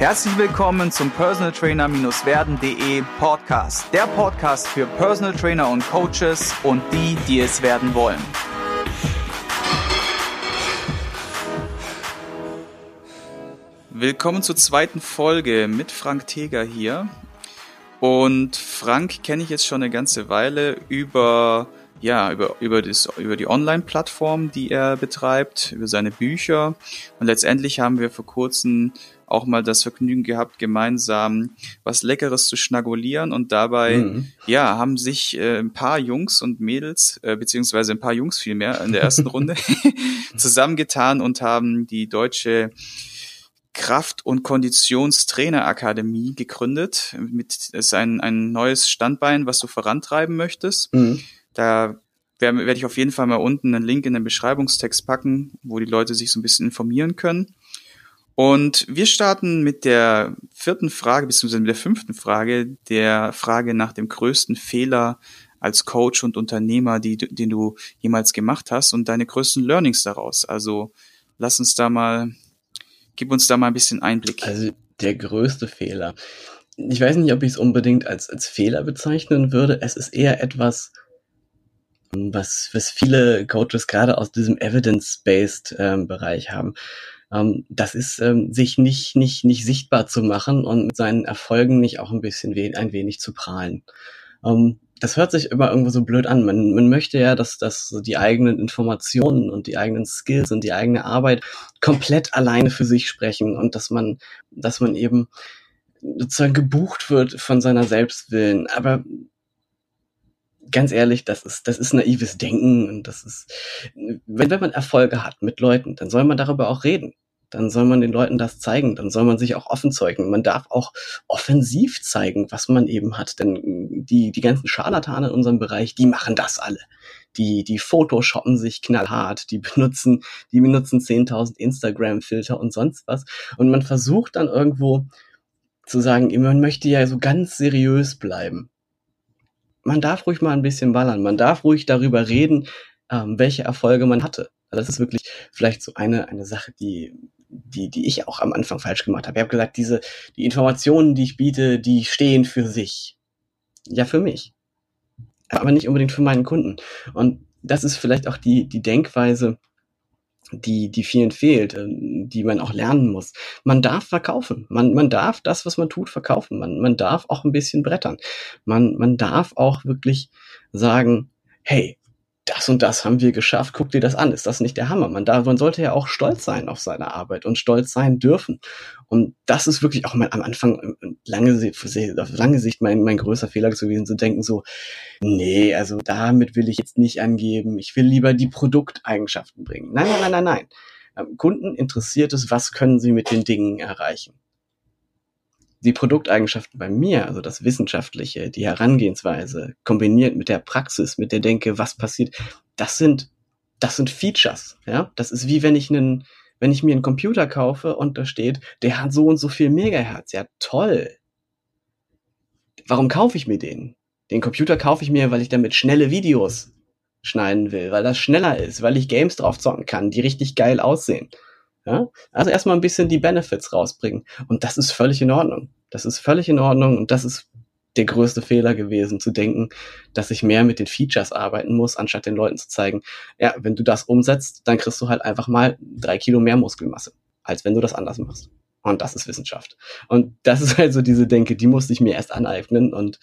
Herzlich willkommen zum Personal Trainer-werden.de Podcast. Der Podcast für Personal Trainer und Coaches und die, die es werden wollen. Willkommen zur zweiten Folge mit Frank Teger hier. Und Frank kenne ich jetzt schon eine ganze Weile über ja, über, über, das, über die Online-Plattform, die er betreibt, über seine Bücher. Und letztendlich haben wir vor kurzem auch mal das Vergnügen gehabt, gemeinsam was Leckeres zu schnagulieren und dabei, mhm. ja, haben sich äh, ein paar Jungs und Mädels, äh, beziehungsweise ein paar Jungs vielmehr in der ersten Runde zusammengetan und haben die deutsche Kraft- und Konditionstrainerakademie gegründet. Mit ist ein, ein neues Standbein, was du vorantreiben möchtest. Mhm. Da werde werd ich auf jeden Fall mal unten einen Link in den Beschreibungstext packen, wo die Leute sich so ein bisschen informieren können. Und wir starten mit der vierten Frage, beziehungsweise mit der fünften Frage, der Frage nach dem größten Fehler als Coach und Unternehmer, die, den du jemals gemacht hast und deine größten Learnings daraus. Also lass uns da mal, gib uns da mal ein bisschen Einblick. Also der größte Fehler. Ich weiß nicht, ob ich es unbedingt als, als Fehler bezeichnen würde. Es ist eher etwas, was, was viele Coaches gerade aus diesem Evidence-Based ähm, haben. Ähm, das ist, ähm, sich nicht, nicht, nicht sichtbar zu machen und mit seinen Erfolgen nicht auch ein bisschen we ein wenig zu prahlen. Ähm, das hört sich immer irgendwo so blöd an. Man, man möchte ja, dass, dass die eigenen Informationen und die eigenen Skills und die eigene Arbeit komplett alleine für sich sprechen und dass man, dass man eben sozusagen gebucht wird von seiner Selbstwillen. Aber ganz ehrlich, das ist, das ist naives Denken und das ist, wenn, wenn man Erfolge hat mit Leuten, dann soll man darüber auch reden. Dann soll man den Leuten das zeigen, dann soll man sich auch offen zeugen. Man darf auch offensiv zeigen, was man eben hat, denn die, die ganzen Scharlatane in unserem Bereich, die machen das alle. Die, die photoshoppen sich knallhart, die benutzen, die benutzen 10.000 Instagram-Filter und sonst was. Und man versucht dann irgendwo zu sagen, man möchte ja so ganz seriös bleiben man darf ruhig mal ein bisschen ballern. Man darf ruhig darüber reden, ähm, welche Erfolge man hatte. Also das ist wirklich vielleicht so eine, eine Sache, die, die, die ich auch am Anfang falsch gemacht habe. Ich habe gesagt, diese, die Informationen, die ich biete, die stehen für sich. Ja, für mich. Aber nicht unbedingt für meinen Kunden. Und das ist vielleicht auch die, die Denkweise, die, die vielen fehlt, äh, die man auch lernen muss. Man darf verkaufen. Man, man darf das, was man tut, verkaufen. Man, man darf auch ein bisschen brettern. Man, man darf auch wirklich sagen, hey, das und das haben wir geschafft, guck dir das an, ist das nicht der Hammer? Man, da, man sollte ja auch stolz sein auf seine Arbeit und stolz sein dürfen. Und das ist wirklich auch mal am Anfang äh, lange, auf lange Sicht mein, mein größer Fehler gewesen, zu denken so, nee, also damit will ich jetzt nicht angeben, ich will lieber die Produkteigenschaften bringen. Nein, nein, nein, nein, nein. Ähm, Kunden interessiert es, was können sie mit den Dingen erreichen die Produkteigenschaften bei mir, also das Wissenschaftliche, die Herangehensweise, kombiniert mit der Praxis, mit der Denke, was passiert, das sind, das sind Features, ja. Das ist wie wenn ich einen, wenn ich mir einen Computer kaufe und da steht, der hat so und so viel Megahertz. Ja, toll. Warum kaufe ich mir den? Den Computer kaufe ich mir, weil ich damit schnelle Videos schneiden will, weil das schneller ist, weil ich Games drauf zocken kann, die richtig geil aussehen. Ja? Also erstmal ein bisschen die Benefits rausbringen. Und das ist völlig in Ordnung. Das ist völlig in Ordnung und das ist der größte Fehler gewesen, zu denken, dass ich mehr mit den Features arbeiten muss, anstatt den Leuten zu zeigen, ja, wenn du das umsetzt, dann kriegst du halt einfach mal drei Kilo mehr Muskelmasse, als wenn du das anders machst. Und das ist Wissenschaft. Und das ist halt so diese Denke, die musste ich mir erst aneignen und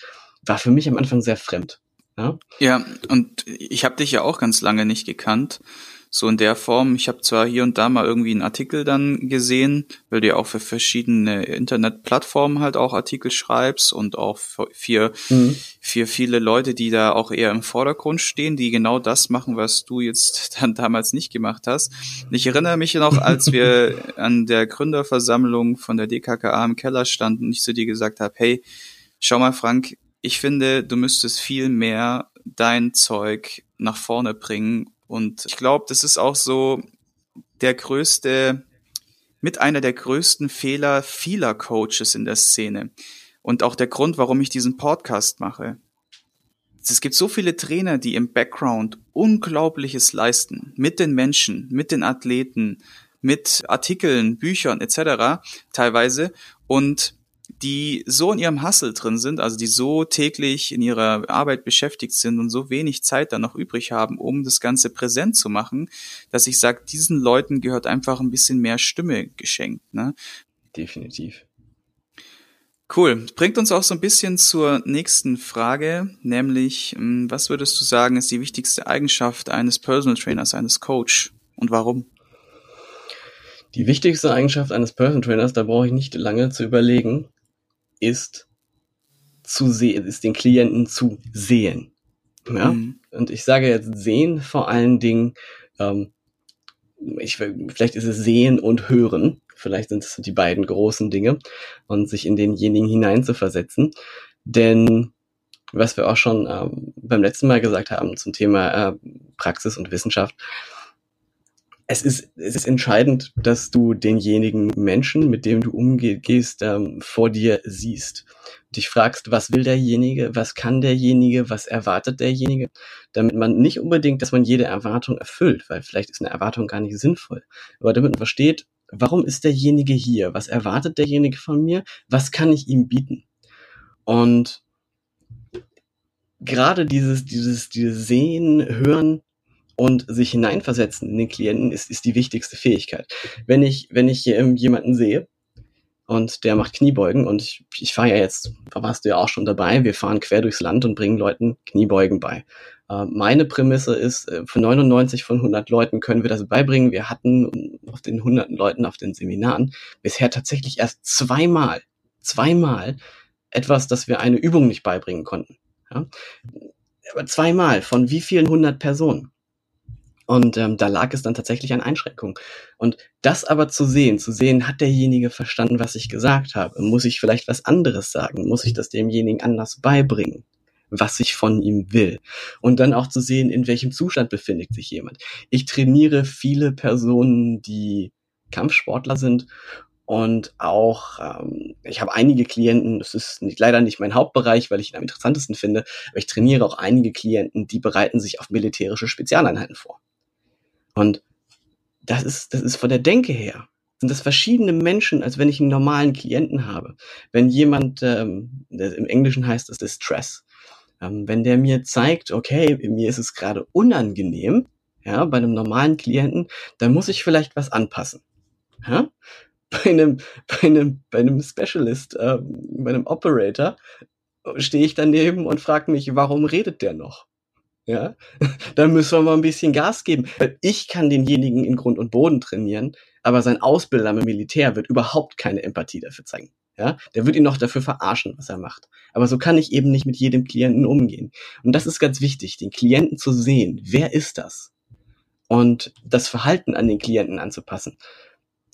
war für mich am Anfang sehr fremd. Ja, ja und ich habe dich ja auch ganz lange nicht gekannt so in der Form. Ich habe zwar hier und da mal irgendwie einen Artikel dann gesehen, weil du ja auch für verschiedene Internetplattformen halt auch Artikel schreibst und auch für, mhm. für viele Leute, die da auch eher im Vordergrund stehen, die genau das machen, was du jetzt dann damals nicht gemacht hast. Ich erinnere mich noch, als wir an der Gründerversammlung von der DKKA im Keller standen und ich zu dir gesagt habe, hey, schau mal Frank, ich finde, du müsstest viel mehr dein Zeug nach vorne bringen und ich glaube, das ist auch so der größte, mit einer der größten Fehler vieler Coaches in der Szene. Und auch der Grund, warum ich diesen Podcast mache. Es gibt so viele Trainer, die im Background Unglaubliches leisten. Mit den Menschen, mit den Athleten, mit Artikeln, Büchern etc. teilweise und die so in ihrem Hustle drin sind, also die so täglich in ihrer Arbeit beschäftigt sind und so wenig Zeit dann noch übrig haben, um das Ganze präsent zu machen, dass ich sage, diesen Leuten gehört einfach ein bisschen mehr Stimme geschenkt. Ne? Definitiv. Cool. Bringt uns auch so ein bisschen zur nächsten Frage, nämlich, hm, was würdest du sagen, ist die wichtigste Eigenschaft eines Personal Trainers, eines Coach und warum? Die wichtigste Eigenschaft eines Personal Trainers, da brauche ich nicht lange zu überlegen, ist zu sehen, ist den Klienten zu sehen. Ja? Mhm. Und ich sage jetzt sehen vor allen Dingen, ähm, ich, vielleicht ist es sehen und hören. Vielleicht sind es die beiden großen Dinge und sich in denjenigen hineinzuversetzen. Denn was wir auch schon ähm, beim letzten Mal gesagt haben zum Thema äh, Praxis und Wissenschaft, es ist, es ist entscheidend, dass du denjenigen Menschen, mit dem du umgehst, ähm, vor dir siehst. Dich fragst, was will derjenige, was kann derjenige, was erwartet derjenige, damit man nicht unbedingt, dass man jede Erwartung erfüllt, weil vielleicht ist eine Erwartung gar nicht sinnvoll, aber damit man versteht, warum ist derjenige hier, was erwartet derjenige von mir, was kann ich ihm bieten. Und gerade dieses, dieses, dieses Sehen, Hören, und sich hineinversetzen in den Klienten ist, ist die wichtigste Fähigkeit. Wenn ich, wenn ich ähm, jemanden sehe und der macht Kniebeugen und ich, ich fahre ja jetzt, da warst du ja auch schon dabei, wir fahren quer durchs Land und bringen Leuten Kniebeugen bei. Äh, meine Prämisse ist, äh, für 99 von 100 Leuten können wir das beibringen. Wir hatten auf den hunderten Leuten auf den Seminaren bisher tatsächlich erst zweimal, zweimal etwas, dass wir eine Übung nicht beibringen konnten. Ja? Aber zweimal von wie vielen hundert Personen? Und ähm, da lag es dann tatsächlich an Einschränkungen. Und das aber zu sehen, zu sehen, hat derjenige verstanden, was ich gesagt habe? Muss ich vielleicht was anderes sagen? Muss ich das demjenigen anders beibringen? was ich von ihm will. Und dann auch zu sehen, in welchem Zustand befindet sich jemand. Ich trainiere viele Personen, die Kampfsportler sind und auch, ähm, ich habe einige Klienten, das ist nicht, leider nicht mein Hauptbereich, weil ich ihn am interessantesten finde, aber ich trainiere auch einige Klienten, die bereiten sich auf militärische Spezialeinheiten vor. Und das ist, das ist von der Denke her, sind das verschiedene Menschen, als wenn ich einen normalen Klienten habe. Wenn jemand, ähm, im Englischen heißt das Distress, ähm, wenn der mir zeigt, okay, mir ist es gerade unangenehm, ja, bei einem normalen Klienten, dann muss ich vielleicht was anpassen. Ja? Bei einem, bei einem, bei einem Specialist, ähm, bei einem Operator, stehe ich daneben und frage mich, warum redet der noch? Ja, dann müssen wir mal ein bisschen Gas geben. Ich kann denjenigen in Grund und Boden trainieren, aber sein Ausbilder im Militär wird überhaupt keine Empathie dafür zeigen. Ja, der wird ihn noch dafür verarschen, was er macht. Aber so kann ich eben nicht mit jedem Klienten umgehen. Und das ist ganz wichtig, den Klienten zu sehen. Wer ist das? Und das Verhalten an den Klienten anzupassen.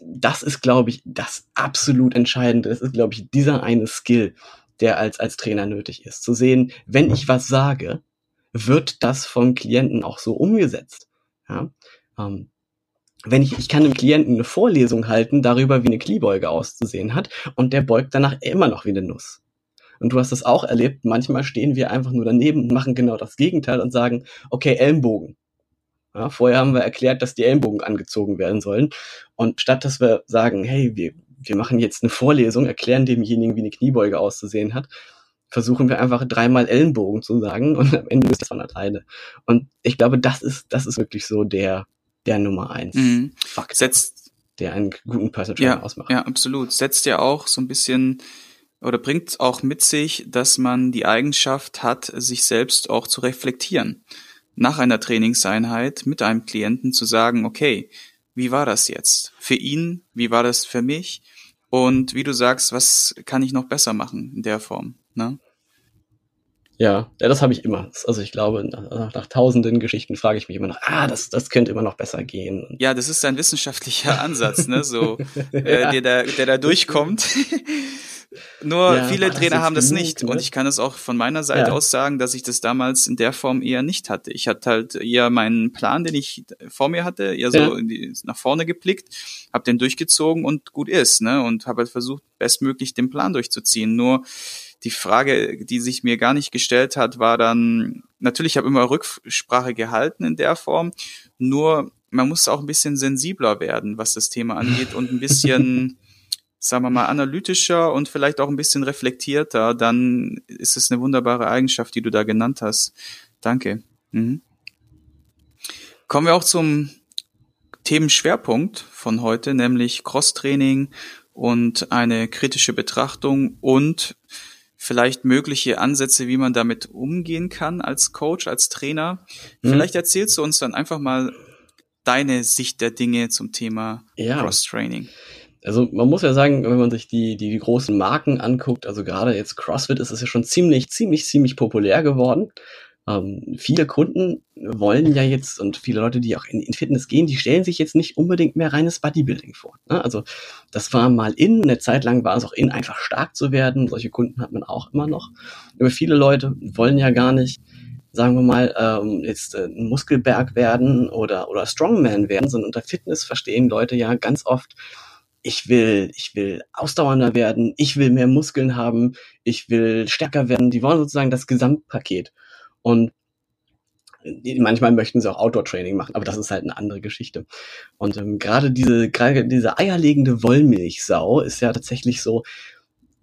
Das ist, glaube ich, das absolut Entscheidende. Das ist, glaube ich, dieser eine Skill, der als, als Trainer nötig ist. Zu sehen, wenn ich was sage, wird das vom Klienten auch so umgesetzt. Ja? Ähm, wenn ich, ich kann dem Klienten eine Vorlesung halten darüber, wie eine Kniebeuge auszusehen hat, und der beugt danach immer noch wie eine Nuss. Und du hast das auch erlebt, manchmal stehen wir einfach nur daneben und machen genau das Gegenteil und sagen, okay, Ellenbogen. Ja, vorher haben wir erklärt, dass die Ellenbogen angezogen werden sollen. Und statt dass wir sagen, hey, wir, wir machen jetzt eine Vorlesung, erklären demjenigen, wie eine Kniebeuge auszusehen hat, versuchen wir einfach dreimal Ellenbogen zu sagen und am Ende ist es von alleine. Und ich glaube, das ist, das ist wirklich so der, der Nummer eins mhm. Faktor, Setzt, der einen guten Personal Trainer ja, ausmacht. Ja, absolut. Setzt ja auch so ein bisschen oder bringt auch mit sich, dass man die Eigenschaft hat, sich selbst auch zu reflektieren. Nach einer Trainingseinheit mit einem Klienten zu sagen, okay, wie war das jetzt? Für ihn, wie war das für mich? Und wie du sagst, was kann ich noch besser machen in der Form? Ne? Ja, ja, das habe ich immer. Also ich glaube, nach, nach, tausenden Geschichten frage ich mich immer noch, ah, das, das könnte immer noch besser gehen. Ja, das ist ein wissenschaftlicher Ansatz, ne? So, äh, ja. der, da, der da durchkommt. Nur ja, viele Trainer haben das genug, nicht. Ne? Und ich kann es auch von meiner Seite ja. aus sagen, dass ich das damals in der Form eher nicht hatte. Ich hatte halt eher meinen Plan, den ich vor mir hatte, eher so die, nach vorne geblickt, habe den durchgezogen und gut ist, ne? Und habe halt versucht, bestmöglich den Plan durchzuziehen. Nur die Frage, die sich mir gar nicht gestellt hat, war dann, natürlich habe immer Rücksprache gehalten in der Form, nur man muss auch ein bisschen sensibler werden, was das Thema angeht und ein bisschen, sagen wir mal, analytischer und vielleicht auch ein bisschen reflektierter, dann ist es eine wunderbare Eigenschaft, die du da genannt hast. Danke. Mhm. Kommen wir auch zum Themenschwerpunkt von heute, nämlich Crosstraining und eine kritische Betrachtung und vielleicht mögliche Ansätze, wie man damit umgehen kann als Coach, als Trainer. Mhm. Vielleicht erzählst du uns dann einfach mal deine Sicht der Dinge zum Thema ja. Cross-Training. Also man muss ja sagen, wenn man sich die, die, die großen Marken anguckt, also gerade jetzt CrossFit ist es ja schon ziemlich, ziemlich, ziemlich populär geworden. Ähm, viele Kunden wollen ja jetzt und viele Leute, die auch in, in, Fitness gehen, die stellen sich jetzt nicht unbedingt mehr reines Bodybuilding vor. Ne? Also das war mal in, eine Zeit lang war es auch in, einfach stark zu werden. Solche Kunden hat man auch immer noch. Aber viele Leute wollen ja gar nicht, sagen wir mal, ähm, jetzt äh, ein Muskelberg werden oder, oder Strongman werden, sondern unter Fitness verstehen Leute ja ganz oft, ich will, ich will ausdauernder werden, ich will mehr Muskeln haben, ich will stärker werden. Die wollen sozusagen das Gesamtpaket. Und manchmal möchten sie auch Outdoor-Training machen, aber das ist halt eine andere Geschichte. Und ähm, gerade diese, gerade diese eierlegende Wollmilchsau ist ja tatsächlich so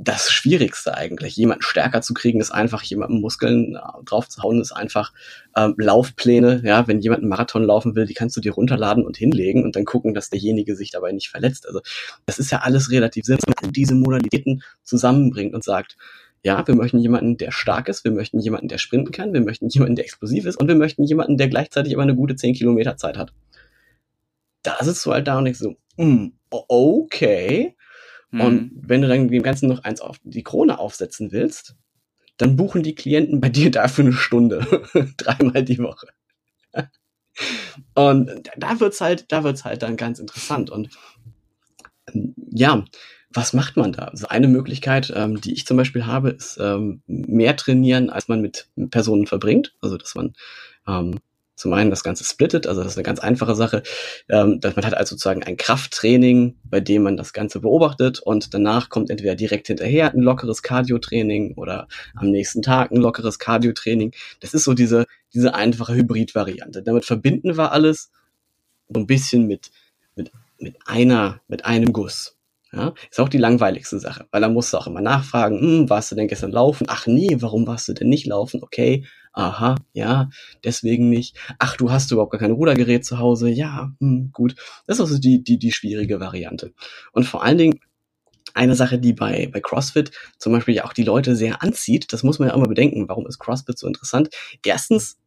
das Schwierigste eigentlich. Jemanden stärker zu kriegen, ist einfach jemanden Muskeln äh, drauf zu hauen, ist einfach ähm, Laufpläne. Ja, wenn jemand einen Marathon laufen will, die kannst du dir runterladen und hinlegen und dann gucken, dass derjenige sich dabei nicht verletzt. Also das ist ja alles relativ simpel, wenn man diese Modalitäten zusammenbringt und sagt, ja, wir möchten jemanden, der stark ist, wir möchten jemanden, der sprinten kann, wir möchten jemanden, der explosiv ist und wir möchten jemanden, der gleichzeitig immer eine gute 10 Kilometer Zeit hat. Da sitzt du halt da und denkst so, mm, okay. Mhm. Und wenn du dann dem Ganzen noch eins auf die Krone aufsetzen willst, dann buchen die Klienten bei dir dafür eine Stunde. Dreimal die Woche. und da wird's halt, da wird's halt dann ganz interessant. Und ähm, ja, was macht man da? Also eine Möglichkeit, ähm, die ich zum Beispiel habe, ist ähm, mehr trainieren, als man mit Personen verbringt. Also dass man ähm, zum einen das Ganze splittet, also das ist eine ganz einfache Sache, ähm, dass man hat also sozusagen ein Krafttraining, bei dem man das Ganze beobachtet und danach kommt entweder direkt hinterher ein lockeres Cardio-Training oder am nächsten Tag ein lockeres Cardio-Training. Das ist so diese, diese einfache Hybrid-Variante. Damit verbinden wir alles so ein bisschen mit, mit, mit einer, mit einem Guss. Ja, ist auch die langweiligste Sache, weil da musst du auch immer nachfragen, hm, warst du denn gestern laufen? Ach nee, warum warst du denn nicht laufen? Okay, aha, ja, deswegen nicht. Ach, du hast überhaupt gar kein Rudergerät zu Hause? Ja, hm, gut. Das ist also die, die, die schwierige Variante. Und vor allen Dingen, eine Sache, die bei, bei CrossFit zum Beispiel ja auch die Leute sehr anzieht, das muss man ja immer bedenken. Warum ist CrossFit so interessant? Erstens,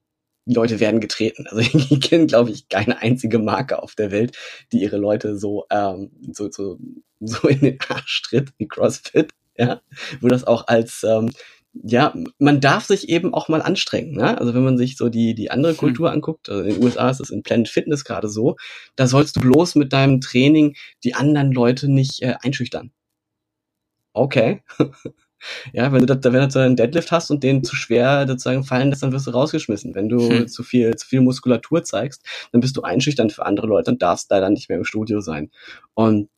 die Leute werden getreten. Also ich kenne, glaube ich, keine einzige Marke auf der Welt, die ihre Leute so, ähm, so, so, so in den Arsch tritt wie CrossFit. Ja, wo das auch als ähm, ja, man darf sich eben auch mal anstrengen. Ne? Also wenn man sich so die, die andere hm. Kultur hm. anguckt, also in den USA ist es in Planet Fitness gerade so, da sollst du bloß mit deinem Training die anderen Leute nicht äh, einschüchtern. Okay. Ja, wenn du, da, wenn du einen Deadlift hast und den zu schwer sozusagen fallen lässt, dann wirst du rausgeschmissen. Wenn du hm. zu viel, zu viel Muskulatur zeigst, dann bist du einschüchternd für andere Leute und darfst leider nicht mehr im Studio sein. Und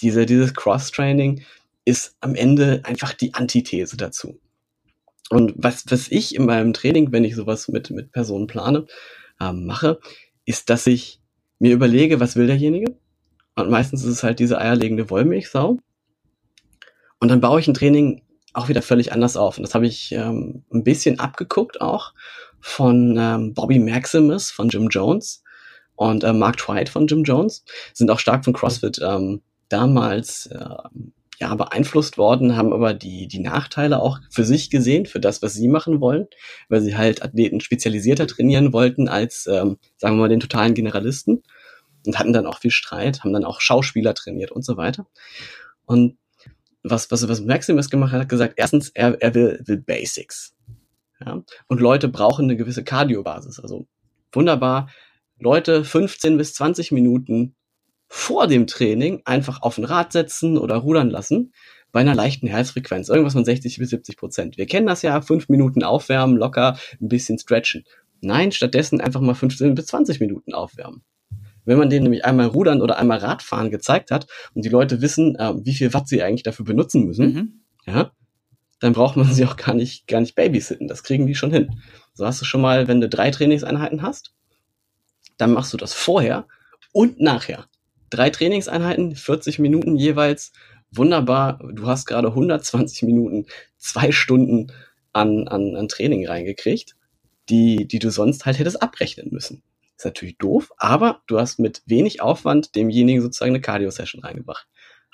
diese, dieses Cross-Training ist am Ende einfach die Antithese dazu. Und was, was ich in meinem Training, wenn ich sowas mit, mit Personen plane, ähm, mache, ist, dass ich mir überlege, was will derjenige? Und meistens ist es halt diese eierlegende Wollmilchsau. Und dann baue ich ein Training auch wieder völlig anders auf. Und das habe ich ähm, ein bisschen abgeguckt auch von ähm, Bobby Maximus von Jim Jones und äh, Mark Twight von Jim Jones. Sind auch stark von CrossFit ähm, damals äh, ja beeinflusst worden, haben aber die, die Nachteile auch für sich gesehen, für das, was sie machen wollen, weil sie halt Athleten spezialisierter trainieren wollten als, ähm, sagen wir mal, den totalen Generalisten und hatten dann auch viel Streit, haben dann auch Schauspieler trainiert und so weiter. Und was, was, was Maximus gemacht hat, hat gesagt, erstens, er, er will, will Basics. Ja? Und Leute brauchen eine gewisse Kardiobasis. Also wunderbar, Leute 15 bis 20 Minuten vor dem Training einfach auf ein Rad setzen oder rudern lassen bei einer leichten Herzfrequenz, irgendwas von 60 bis 70 Prozent. Wir kennen das ja, fünf Minuten aufwärmen, locker ein bisschen stretchen. Nein, stattdessen einfach mal 15 bis 20 Minuten aufwärmen. Wenn man denen nämlich einmal Rudern oder einmal Radfahren gezeigt hat und die Leute wissen, äh, wie viel Watt sie eigentlich dafür benutzen müssen, mhm. ja, dann braucht man sie auch gar nicht, gar nicht babysitten. Das kriegen die schon hin. So hast du schon mal, wenn du drei Trainingseinheiten hast, dann machst du das vorher und nachher. Drei Trainingseinheiten, 40 Minuten jeweils. Wunderbar. Du hast gerade 120 Minuten, zwei Stunden an, an, an Training reingekriegt, die, die du sonst halt hättest abrechnen müssen. Ist natürlich doof, aber du hast mit wenig Aufwand demjenigen sozusagen eine Cardio-Session reingebracht.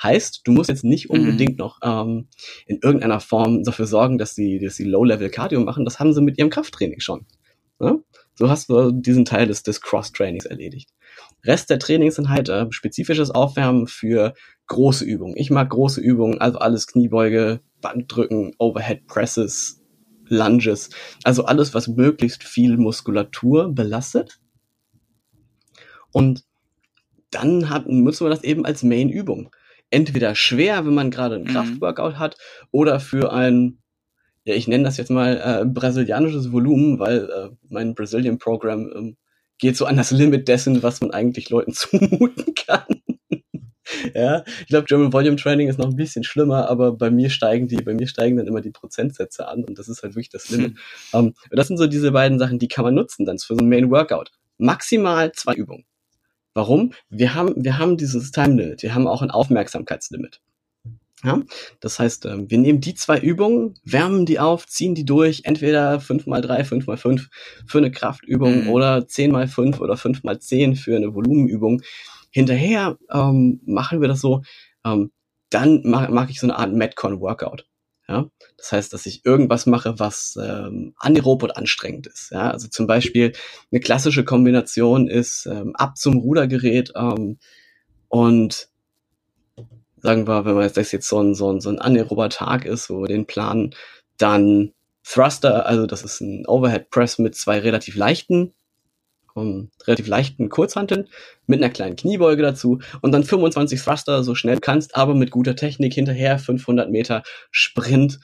Heißt, du musst jetzt nicht mhm. unbedingt mhm. noch ähm, in irgendeiner Form dafür sorgen, dass sie, dass sie Low-Level-Cardio machen. Das haben sie mit ihrem Krafttraining schon. Ja? So hast du diesen Teil des, des Cross-Trainings erledigt. Rest der Trainings sind halt äh, spezifisches Aufwärmen für große Übungen. Ich mag große Übungen, also alles Kniebeuge, Bankdrücken, Overhead Presses, Lunges, also alles, was möglichst viel Muskulatur belastet. Und dann hat, nutzen wir das eben als Main-Übung. Entweder schwer, wenn man gerade ein mhm. Kraftworkout hat, oder für ein, ja, ich nenne das jetzt mal äh, brasilianisches Volumen, weil äh, mein Brazilian Program äh, geht so an das Limit dessen, was man eigentlich Leuten zumuten kann. ja, ich glaube, German Volume Training ist noch ein bisschen schlimmer, aber bei mir steigen die, bei mir steigen dann immer die Prozentsätze an und das ist halt wirklich das Limit. Hm. Um, das sind so diese beiden Sachen, die kann man nutzen dann für so ein Main Workout. Maximal zwei Übungen. Warum? Wir haben, wir haben dieses Time Limit. Wir haben auch ein Aufmerksamkeitslimit. Ja, das heißt, ähm, wir nehmen die zwei Übungen, wärmen die auf, ziehen die durch, entweder 5x3, 5x5 für eine Kraftübung mhm. oder 10x5 oder 5x10 für eine Volumenübung. Hinterher ähm, machen wir das so, ähm, dann mache ich so eine Art Metcon-Workout. Ja? Das heißt, dass ich irgendwas mache, was ähm, anaerob und anstrengend ist. Ja? Also zum Beispiel eine klassische Kombination ist ähm, ab zum Rudergerät ähm, und sagen wir, wenn man jetzt, das jetzt so ein, so ein, so ein anaerober Tag ist, wo wir den planen, dann Thruster, also das ist ein Overhead Press mit zwei relativ leichten um, relativ leichten Kurzhanteln mit einer kleinen Kniebeuge dazu und dann 25 Thruster so schnell kannst, aber mit guter Technik hinterher 500 Meter Sprint,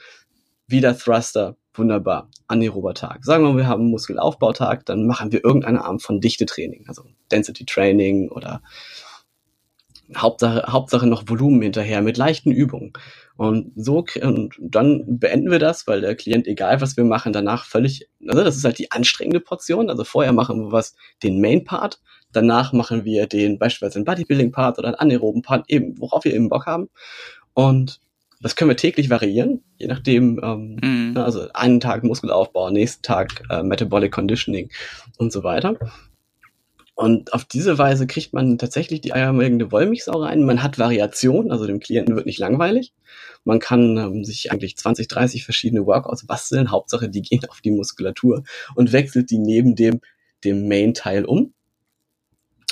wieder Thruster, wunderbar, anaerober Tag. Sagen wir, wir haben Muskelaufbautag, dann machen wir irgendeine Art von Dichtetraining, also Density Training oder Hauptsache, Hauptsache noch Volumen hinterher mit leichten Übungen. Und so, und dann beenden wir das, weil der Klient, egal was wir machen, danach völlig, also das ist halt die anstrengende Portion. Also vorher machen wir was, den Main Part, danach machen wir den beispielsweise den Bodybuilding Part oder einen anaeroben Part, eben, worauf wir eben Bock haben. Und das können wir täglich variieren, je nachdem, ähm, mhm. also einen Tag Muskelaufbau, nächsten Tag äh, Metabolic Conditioning und so weiter. Und auf diese Weise kriegt man tatsächlich die eierlegende Wollmilchsau rein. Man hat Variation, also dem Klienten wird nicht langweilig. Man kann ähm, sich eigentlich 20, 30 verschiedene Workouts basteln. Hauptsache, die gehen auf die Muskulatur und wechselt die neben dem, dem Main-Teil um.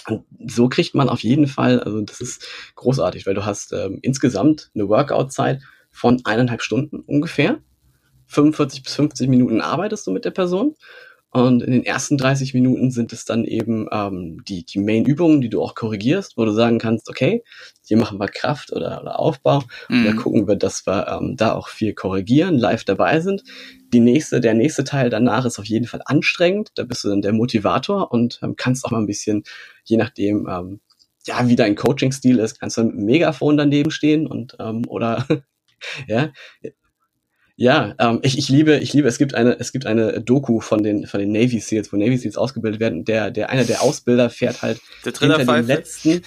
Und so kriegt man auf jeden Fall, also das ist großartig, weil du hast ähm, insgesamt eine Workout-Zeit von eineinhalb Stunden ungefähr. 45 bis 50 Minuten arbeitest du mit der Person und in den ersten 30 Minuten sind es dann eben ähm, die, die Main-Übungen, die du auch korrigierst, wo du sagen kannst, okay, hier machen wir Kraft oder, oder Aufbau. Mhm. Und da gucken wir, dass wir ähm, da auch viel korrigieren, live dabei sind. Die nächste, der nächste Teil danach ist auf jeden Fall anstrengend. Da bist du dann der Motivator und ähm, kannst auch mal ein bisschen, je nachdem, ähm, ja, wie dein Coaching-Stil ist, kannst du mit einem Megafon daneben stehen und ähm, oder ja, ja, ähm, ich, ich liebe, ich liebe, es gibt eine, es gibt eine Doku von den, von den Navy Seals, wo Navy Seals ausgebildet werden. Der, der, einer der Ausbilder fährt halt der hinter dem letzten,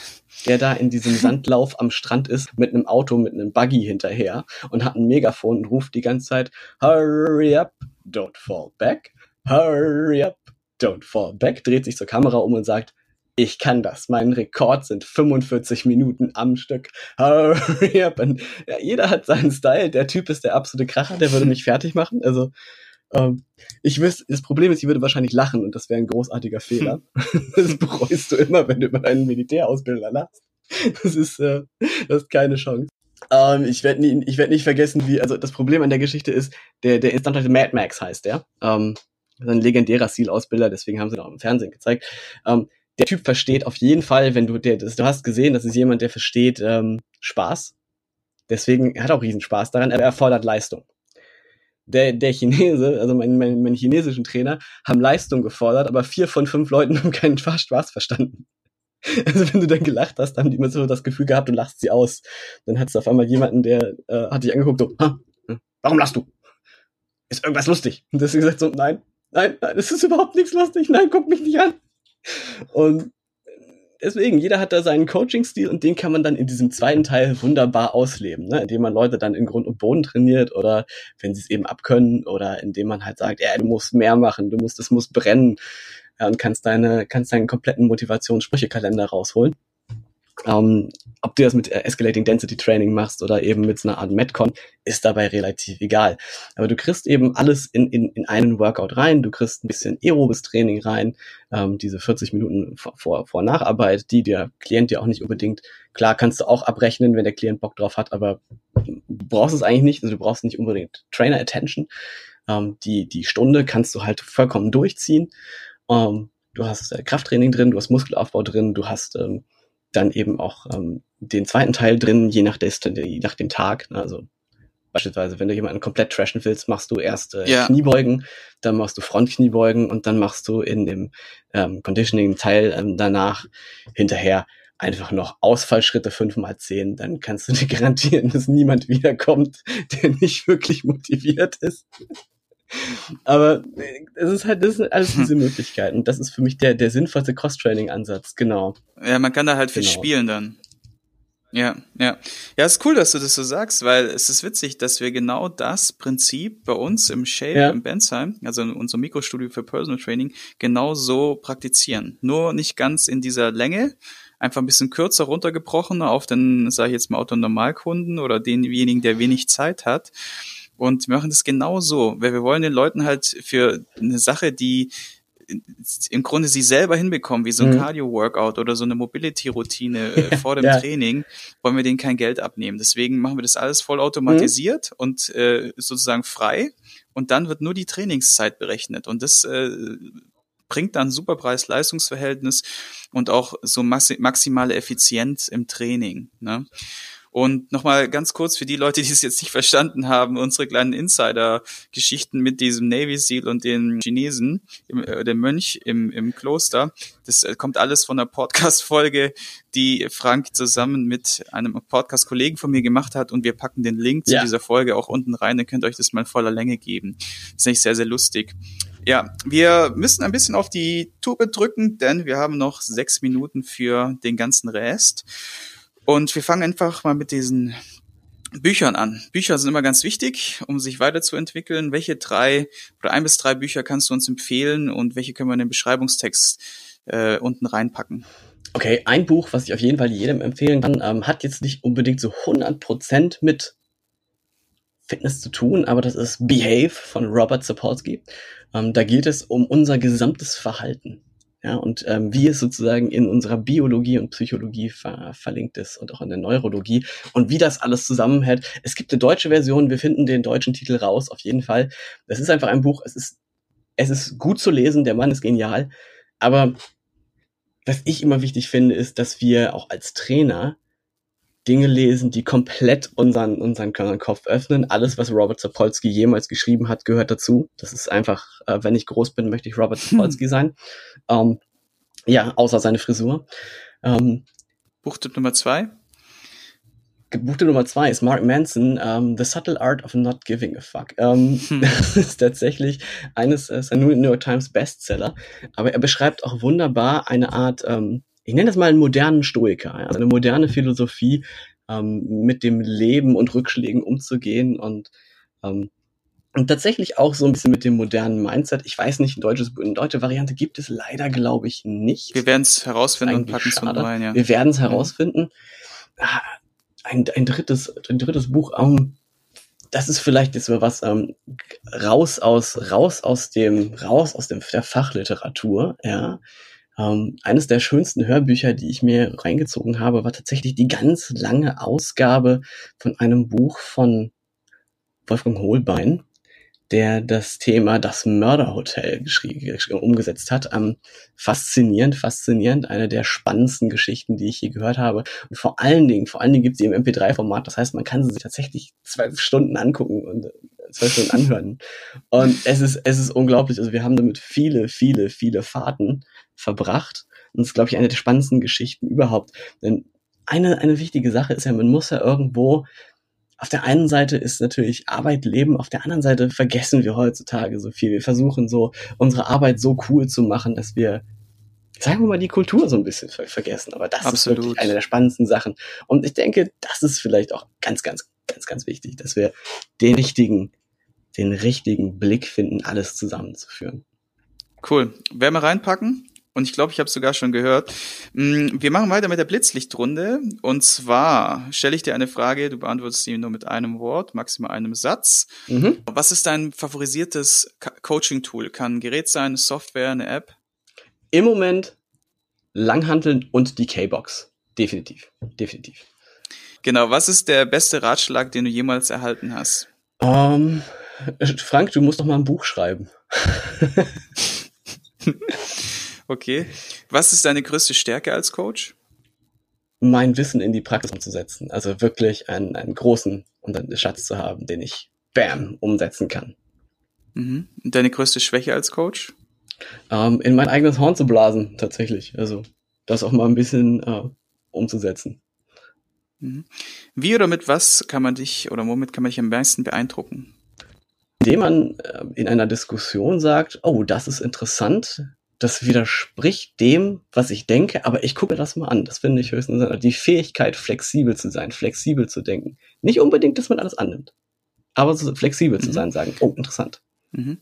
der da in diesem Sandlauf am Strand ist, mit einem Auto, mit einem Buggy hinterher und hat ein Megafon und ruft die ganze Zeit, hurry up, don't fall back, hurry up, don't fall back, dreht sich zur Kamera um und sagt, ich kann das. Mein Rekord sind 45 Minuten am Stück. Hurry up. Und, ja, jeder hat seinen Style. Der Typ ist der absolute Kracher, der würde mich fertig machen. Also, ähm, ich wüsste, das Problem ist, ich würde wahrscheinlich lachen und das wäre ein großartiger Fehler. das bereust du immer, wenn du über einen Militärausbilder lachst. Das ist, äh, das ist keine Chance. Ähm, ich werde nie, ich werde nicht vergessen, wie, also das Problem an der Geschichte ist, der, der Instantante Mad Max heißt der. Ähm, ein legendärer Seal-Ausbilder, deswegen haben sie ihn auch im Fernsehen gezeigt. Ähm, der Typ versteht auf jeden Fall, wenn du, der, du hast gesehen, das ist jemand, der versteht ähm, Spaß. Deswegen er hat auch riesen Spaß daran, er fordert Leistung. Der, der Chinese, also mein, mein, mein chinesischen Trainer, haben Leistung gefordert, aber vier von fünf Leuten haben keinen Spaß, verstanden. Also wenn du dann gelacht hast, haben die immer so das Gefühl gehabt, du lachst sie aus. Dann hattest du auf einmal jemanden, der äh, hat dich angeguckt, so, ha, warum lachst du? Ist irgendwas lustig? Und deswegen gesagt so, nein, nein, nein, es ist überhaupt nichts lustig, nein, guck mich nicht an. Und deswegen, jeder hat da seinen Coaching-Stil und den kann man dann in diesem zweiten Teil wunderbar ausleben, ne? indem man Leute dann in Grund und Boden trainiert oder wenn sie es eben abkönnen oder indem man halt sagt, ja, du musst mehr machen, du musst, es muss brennen ja, und kannst deine, kannst deinen kompletten Motivationssprüchekalender rausholen. Ähm, ob du das mit äh, Escalating Density Training machst oder eben mit so einer Art Metcon, ist dabei relativ egal. Aber du kriegst eben alles in, in, in einen Workout rein, du kriegst ein bisschen aerobes Training rein, ähm, diese 40 Minuten vor, vor, Nacharbeit, die der Klient dir auch nicht unbedingt, klar kannst du auch abrechnen, wenn der Klient Bock drauf hat, aber du brauchst es eigentlich nicht, also du brauchst nicht unbedingt Trainer Attention. Ähm, die, die Stunde kannst du halt vollkommen durchziehen. Ähm, du hast äh, Krafttraining drin, du hast Muskelaufbau drin, du hast ähm, dann eben auch ähm, den zweiten Teil drin, je nach, des, je nach dem Tag. Ne? Also beispielsweise, wenn du jemanden komplett trashen willst, machst du erst äh, ja. Kniebeugen, dann machst du Frontkniebeugen und dann machst du in dem ähm, Conditioning-Teil ähm, danach hinterher einfach noch Ausfallschritte fünf mal zehn, dann kannst du dir garantieren, dass niemand wiederkommt, der nicht wirklich motiviert ist. Aber es ist halt, das sind alles diese Möglichkeiten. Das ist für mich der, der sinnvollste Cross-Training-Ansatz, genau. Ja, man kann da halt viel genau. spielen dann. Ja, ja. Ja, ist cool, dass du das so sagst, weil es ist witzig, dass wir genau das Prinzip bei uns im Shape ja. im Bensheim, also in unserem Mikrostudio für Personal Training, genau so praktizieren. Nur nicht ganz in dieser Länge, einfach ein bisschen kürzer runtergebrochen auf den, sage ich jetzt mal, Autonormalkunden oder denjenigen, der wenig Zeit hat. Und wir machen das genau so, weil wir wollen den Leuten halt für eine Sache, die im Grunde sie selber hinbekommen, wie so ein mhm. Cardio-Workout oder so eine Mobility-Routine äh, vor dem ja. Training, wollen wir denen kein Geld abnehmen. Deswegen machen wir das alles voll automatisiert mhm. und äh, sozusagen frei. Und dann wird nur die Trainingszeit berechnet. Und das äh, bringt dann super Preis-Leistungs-Verhältnis und auch so maximale Effizienz im Training. Ne? Und nochmal ganz kurz für die Leute, die es jetzt nicht verstanden haben, unsere kleinen Insider-Geschichten mit diesem Navy Seal und den Chinesen, im, äh, der Mönch im, im Kloster, das äh, kommt alles von einer Podcast-Folge, die Frank zusammen mit einem Podcast-Kollegen von mir gemacht hat und wir packen den Link ja. zu dieser Folge auch unten rein, dann könnt ihr euch das mal voller Länge geben. Das ist nicht sehr, sehr lustig. Ja, wir müssen ein bisschen auf die Tube drücken, denn wir haben noch sechs Minuten für den ganzen Rest. Und wir fangen einfach mal mit diesen Büchern an. Bücher sind immer ganz wichtig, um sich weiterzuentwickeln. Welche drei oder ein bis drei Bücher kannst du uns empfehlen und welche können wir in den Beschreibungstext äh, unten reinpacken? Okay, ein Buch, was ich auf jeden Fall jedem empfehlen kann, ähm, hat jetzt nicht unbedingt so 100% mit Fitness zu tun, aber das ist Behave von Robert Sapolsky. Ähm, da geht es um unser gesamtes Verhalten ja, und ähm, wie es sozusagen in unserer Biologie und Psychologie ver verlinkt ist und auch in der Neurologie und wie das alles zusammenhält. Es gibt eine deutsche Version, wir finden den deutschen Titel raus, auf jeden Fall. Das ist einfach ein Buch, es ist, es ist gut zu lesen, der Mann ist genial, aber was ich immer wichtig finde, ist, dass wir auch als Trainer Dinge lesen, die komplett unseren, unseren Kopf öffnen. Alles, was Robert Sapolsky jemals geschrieben hat, gehört dazu. Das ist einfach, äh, wenn ich groß bin, möchte ich Robert Sapolsky sein. Ähm, ja, außer seine Frisur. Ähm, Buchtipp Nummer zwei? Buchtipp Nummer zwei ist Mark Manson, um, ähm, The Subtle Art of Not Giving a Fuck. Um, hm. Das ist tatsächlich eines, ist ein New York Times Bestseller, aber er beschreibt auch wunderbar eine Art ähm, ich nenne das mal einen modernen Stoiker, also eine moderne Philosophie, ähm, mit dem Leben und Rückschlägen umzugehen und, ähm, und tatsächlich auch so ein bisschen mit dem modernen Mindset. Ich weiß nicht, ein deutsches, eine deutsche Variante gibt es leider, glaube ich, nicht. Wir werden es herausfinden und packen es rein, ja. Wir werden es herausfinden. Ah, ein, ein drittes, ein drittes Buch, um, ähm, das ist vielleicht jetzt so was ähm, raus aus raus aus dem raus aus dem der Fachliteratur, ja. Ähm, eines der schönsten Hörbücher, die ich mir reingezogen habe, war tatsächlich die ganz lange Ausgabe von einem Buch von Wolfgang Holbein, der das Thema das Mörderhotel umgesetzt hat. Ähm, faszinierend, faszinierend, eine der spannendsten Geschichten, die ich je gehört habe. Und vor allen Dingen, vor allen Dingen gibt es sie im MP3-Format. Das heißt, man kann sie sich tatsächlich zwölf Stunden angucken und äh, zwölf Stunden anhören. Und es ist, es ist unglaublich. Also wir haben damit viele, viele, viele Fahrten verbracht. Und das ist, glaube ich, eine der spannendsten Geschichten überhaupt. Denn eine, eine wichtige Sache ist ja, man muss ja irgendwo, auf der einen Seite ist natürlich Arbeit Leben, auf der anderen Seite vergessen wir heutzutage so viel. Wir versuchen so, unsere Arbeit so cool zu machen, dass wir sagen wir mal, die Kultur so ein bisschen ver vergessen. Aber das Absolut. ist wirklich eine der spannendsten Sachen. Und ich denke, das ist vielleicht auch ganz, ganz, ganz, ganz wichtig, dass wir den richtigen, den richtigen Blick finden, alles zusammenzuführen. Cool. Werden wir reinpacken? Und ich glaube, ich habe es sogar schon gehört. Mm, Wir machen weiter mit der Blitzlichtrunde. Und zwar stelle ich dir eine Frage, du beantwortest sie nur mit einem Wort, maximal einem Satz. Mhm. Was ist dein favorisiertes Coaching-Tool? Kann ein Gerät sein, eine Software, eine App? Im Moment Langhanteln und die K-Box. Definitiv. Definitiv. Genau, was ist der beste Ratschlag, den du jemals erhalten hast? Ähm, Frank, du musst doch mal ein Buch schreiben. Okay. Was ist deine größte Stärke als Coach? mein Wissen in die Praxis umzusetzen. Also wirklich einen, einen großen und einen Schatz zu haben, den ich bam umsetzen kann. Mhm. Und deine größte Schwäche als Coach? Ähm, in mein eigenes Horn zu blasen, tatsächlich. Also das auch mal ein bisschen äh, umzusetzen. Mhm. Wie oder mit was kann man dich oder womit kann man dich am meisten beeindrucken? Indem man äh, in einer Diskussion sagt, oh, das ist interessant, das widerspricht dem, was ich denke, aber ich gucke mir das mal an. Das finde ich höchstens die Fähigkeit, flexibel zu sein, flexibel zu denken. Nicht unbedingt, dass man alles annimmt, aber so flexibel zu Mhm. sein, sagen, oh, interessant. Mhm.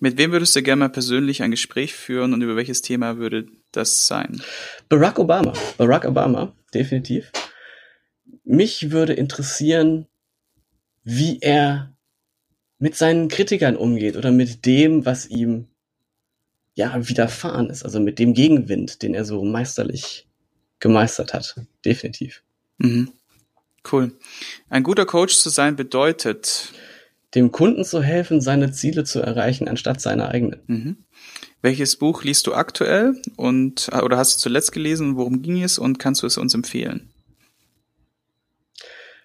Mit wem würdest du gerne mal persönlich ein Gespräch führen und über welches Thema würde das sein? Barack Obama. Barack Obama, definitiv. Mich würde interessieren, wie er mit seinen Kritikern umgeht oder mit dem, was ihm ja widerfahren ist, also mit dem Gegenwind, den er so meisterlich gemeistert hat. Definitiv. Mhm. Cool. Ein guter Coach zu sein bedeutet, Dem Kunden zu helfen, seine Ziele zu erreichen, anstatt seine eigenen. mhm. welches Buch liest du aktuell und oder hast du zuletzt gelesen? Worum ging es und kannst du es uns empfehlen?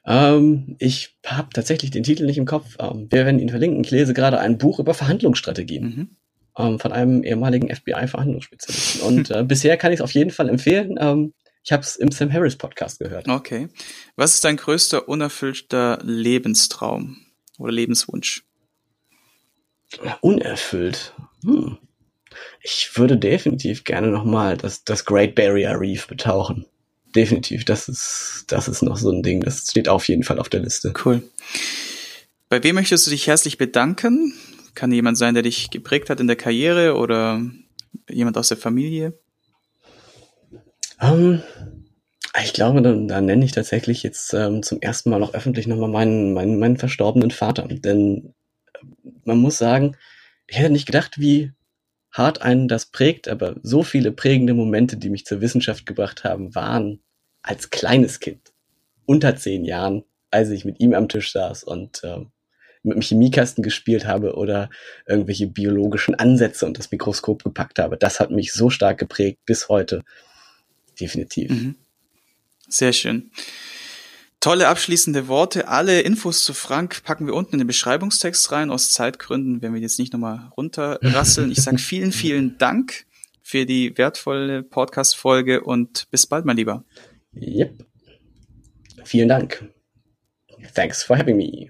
Ähm, ich habe tatsächlich den Titel nicht im Kopf. Ähm, wir werden ihn verlinken. Ich lese gerade ein Buch über Verhandlungsstrategien. Mhm. Ähm, von einem ehemaligen FBI-Verhandlungsspezialisten. Und äh, bisher kann ich es auf jeden Fall empfehlen. Ähm, ich habe es im Sam Harris Podcast gehört. Okay. Was ist dein größter unerfüllter Lebenstraum oder Lebenswunsch? Unerfüllt. Hm. Ich würde definitiv gerne nochmal das, das Great Barrier Reef betauchen. Definitiv. Das ist, das ist noch so ein Ding. Das steht auf jeden Fall auf der Liste. Cool. Bei wem möchtest du dich herzlich bedanken? Kann jemand sein, der dich geprägt hat in der Karriere oder jemand aus der Familie? Ähm, ich glaube, da, da nenne ich tatsächlich jetzt ähm, zum ersten Mal auch öffentlich nochmal meinen, meinen, meinen verstorbenen Vater. Denn äh, man muss sagen, ich hätte nicht gedacht, wie hart einen das prägt, aber so viele prägende Momente, die mich zur Wissenschaft gebracht haben, waren als kleines Kind, unter zehn Jahren, als ich mit ihm am Tisch saß und ähm, mit dem Chemiekasten gespielt habe oder irgendwelche biologischen Ansätze und das Mikroskop gepackt habe. Das hat mich so stark geprägt bis heute. Definitiv. Mhm. Sehr schön. Tolle abschließende Worte. Alle Infos zu Frank packen wir unten in den Beschreibungstext rein. Aus Zeitgründen werden wir jetzt nicht nochmal runterrasseln. Ich sage vielen, vielen Dank für die wertvolle Podcast-Folge und bis bald, mein Lieber. Yep. Vielen Dank. Thanks for having me.